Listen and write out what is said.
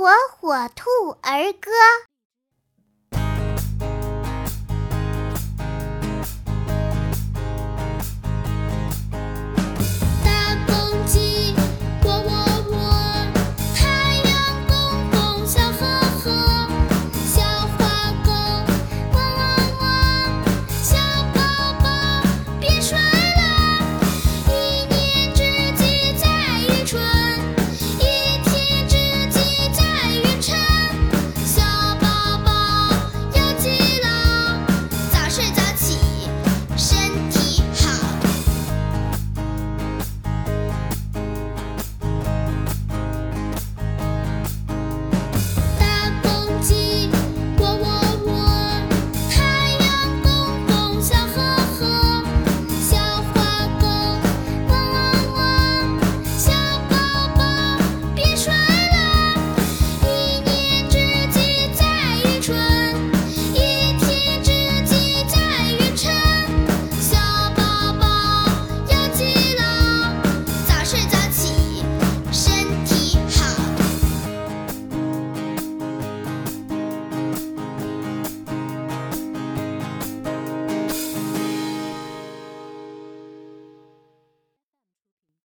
火火兔儿歌。